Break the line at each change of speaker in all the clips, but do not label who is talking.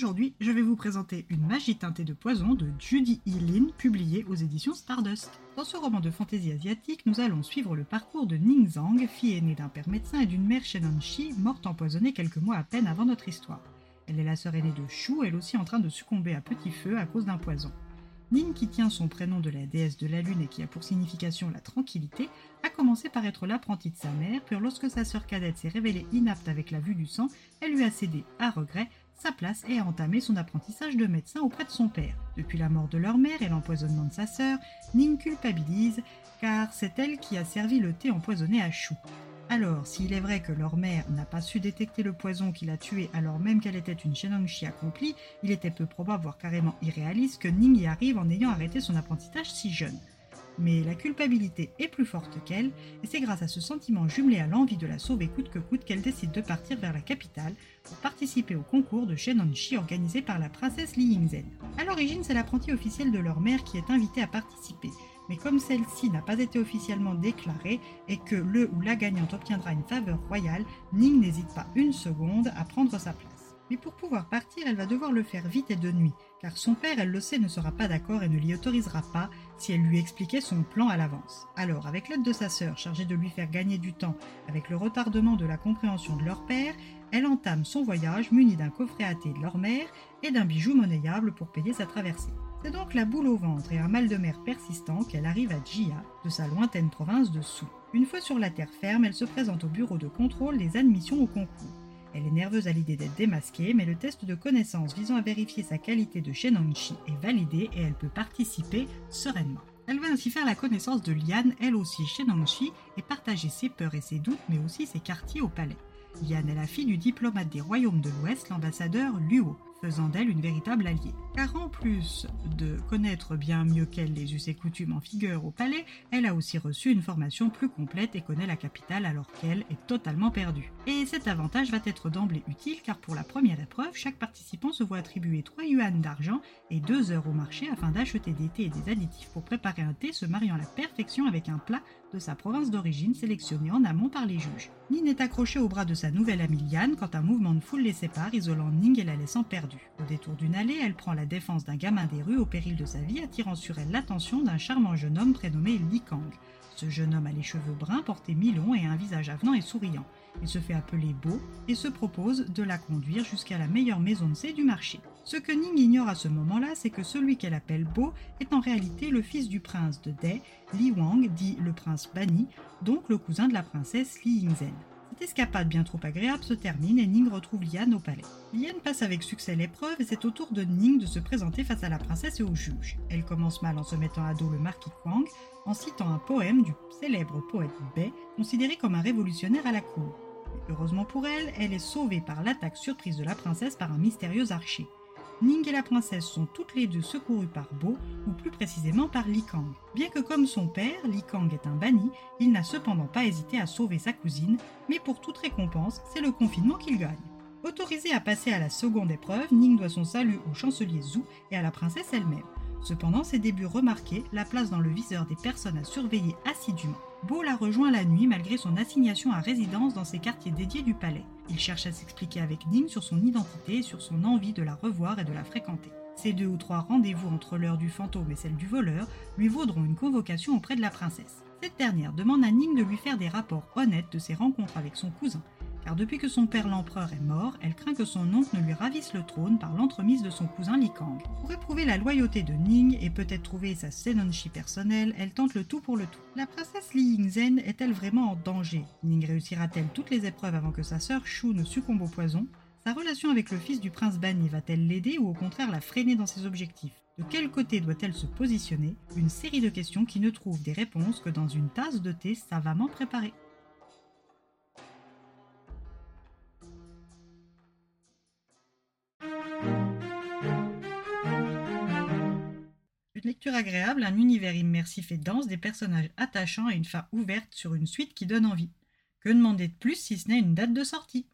Aujourd'hui, je vais vous présenter Une magie teintée de poison de Judy E. Lin, publiée aux éditions Stardust. Dans ce roman de fantaisie asiatique, nous allons suivre le parcours de Ning Zhang, fille aînée d'un père médecin et d'une mère Shi, morte empoisonnée quelques mois à peine avant notre histoire. Elle est la sœur aînée de Shu, elle aussi en train de succomber à petit feu à cause d'un poison. Ning, qui tient son prénom de la déesse de la lune et qui a pour signification la tranquillité, a commencé par être l'apprentie de sa mère, puis lorsque sa sœur cadette s'est révélée inapte avec la vue du sang, elle lui a cédé, à regret, sa place et a entamé son apprentissage de médecin auprès de son père. Depuis la mort de leur mère et l'empoisonnement de sa sœur, Ning culpabilise, car c'est elle qui a servi le thé empoisonné à Shu. Alors, s'il est vrai que leur mère n'a pas su détecter le poison qui l'a tuée alors même qu'elle était une Shenongshi accomplie, il était peu probable, voire carrément irréaliste, que Ning y arrive en ayant arrêté son apprentissage si jeune. Mais la culpabilité est plus forte qu'elle, et c'est grâce à ce sentiment jumelé à l'envie de la sauver coûte que coûte qu'elle décide de partir vers la capitale pour participer au concours de Shenonshi organisé par la princesse Li Yingzhen. À l'origine, c'est l'apprenti officiel de leur mère qui est invité à participer, mais comme celle-ci n'a pas été officiellement déclarée et que le ou la gagnante obtiendra une faveur royale, Ning n'hésite pas une seconde à prendre sa place. Mais pour pouvoir partir, elle va devoir le faire vite et de nuit, car son père, elle le sait, ne sera pas d'accord et ne l'y autorisera pas si elle lui expliquait son plan à l'avance. Alors, avec l'aide de sa sœur, chargée de lui faire gagner du temps avec le retardement de la compréhension de leur père, elle entame son voyage munie d'un coffret à thé de leur mère et d'un bijou monnayable pour payer sa traversée. C'est donc la boule au ventre et un mal de mer persistant qu'elle arrive à Jia, de sa lointaine province de Su. Une fois sur la terre ferme, elle se présente au bureau de contrôle des admissions au concours. Elle est nerveuse à l'idée d'être démasquée, mais le test de connaissance visant à vérifier sa qualité de Shenonchi est validé et elle peut participer sereinement. Elle va ainsi faire la connaissance de Liane, elle aussi Shenonchi, et partager ses peurs et ses doutes, mais aussi ses quartiers au palais. Liane est la fille du diplomate des royaumes de l'Ouest, l'ambassadeur Luo faisant d'elle une véritable alliée. Car en plus de connaître bien mieux qu'elle les us et coutumes en figure au palais, elle a aussi reçu une formation plus complète et connaît la capitale alors qu'elle est totalement perdue. Et cet avantage va être d'emblée utile car pour la première épreuve, chaque participant se voit attribuer 3 yuan d'argent et 2 heures au marché afin d'acheter des thés et des additifs pour préparer un thé se mariant à la perfection avec un plat de sa province d'origine sélectionné en amont par les juges. Nin est accroché au bras de sa nouvelle amie Liane quand un mouvement de foule les sépare, isolant Ning et la laissant Au détour d'une allée, elle prend la défense d'un gamin des rues au péril de sa vie, attirant sur elle l'attention d'un charmant jeune homme prénommé Li Kang. Ce jeune homme a les cheveux bruns, porté mi-long et un visage avenant et souriant. Il se fait appeler Beau et se propose de la conduire jusqu'à la meilleure maison de thé du marché. Ce que Ning ignore à ce moment-là, c'est que celui qu'elle appelle Beau est en réalité le fils du prince de Dai, Li Wang, dit le prince banni, donc le cousin de la princesse Li Yingzhen. Cette escapade bien trop agréable se termine et Ning retrouve Liane au palais. Liane passe avec succès l'épreuve et c'est au tour de Ning de se présenter face à la princesse et au juge. Elle commence mal en se mettant à dos le marquis Kwang en citant un poème du célèbre poète Bai, considéré comme un révolutionnaire à la cour. heureusement pour elle, elle est sauvée par l'attaque surprise de la princesse par un mystérieux archer. Ning et la princesse sont toutes les deux secourues par Bo, ou plus précisément par Li Kang. Bien que comme son père, Li Kang est un banni, il n'a cependant pas hésité à sauver sa cousine, mais pour toute récompense, c'est le confinement qu'il gagne. Autorisé à passer à la seconde épreuve, Ning doit son salut au chancelier Zhu et à la princesse elle-même. Cependant, ses débuts remarqués la place dans le viseur des personnes à surveiller assidûment. Beau la rejoint la nuit malgré son assignation à résidence dans ses quartiers dédiés du palais. Il cherche à s'expliquer avec Ning sur son identité et sur son envie de la revoir et de la fréquenter. Ces deux ou trois rendez-vous entre l'heure du fantôme et celle du voleur lui vaudront une convocation auprès de la princesse. Cette dernière demande à Ning de lui faire des rapports honnêtes de ses rencontres avec son cousin, car depuis que son père l'empereur est mort, elle craint que son oncle ne lui ravisse le trône par l'entremise de son cousin Li Kang. Pour éprouver la loyauté de Ning et peut-être trouver sa Senonchi personnelle, elle tente le tout pour le tout. La princesse Li Yingzhen est-elle vraiment en danger? Ning réussira-t-elle toutes les épreuves avant que sa sœur Shu ne succombe au poison? Sa relation avec le fils du prince Bani va-t-elle l'aider ou au contraire la freiner dans ses objectifs? De quel côté doit-elle se positionner? Une série de questions qui ne trouvent des réponses que dans une tasse de thé savamment préparée. Lecture agréable, un univers immersif et dense, des personnages attachants et une fin ouverte sur une suite qui donne envie. Que demander de plus si ce n'est une date de sortie? Et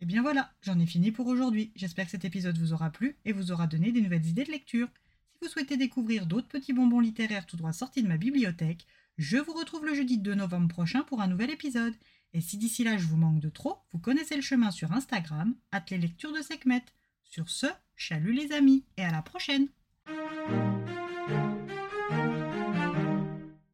eh bien voilà, j'en ai fini pour aujourd'hui. J'espère que cet épisode vous aura plu et vous aura donné des nouvelles idées de lecture. Si vous souhaitez découvrir d'autres petits bonbons littéraires tout droit sortis de ma bibliothèque, je vous retrouve le jeudi 2 novembre prochain pour un nouvel épisode. Et si d'ici là je vous manque de trop, vous connaissez le chemin sur Instagram, at les de Sekhmet. Sur ce, chalut les amis, et à la prochaine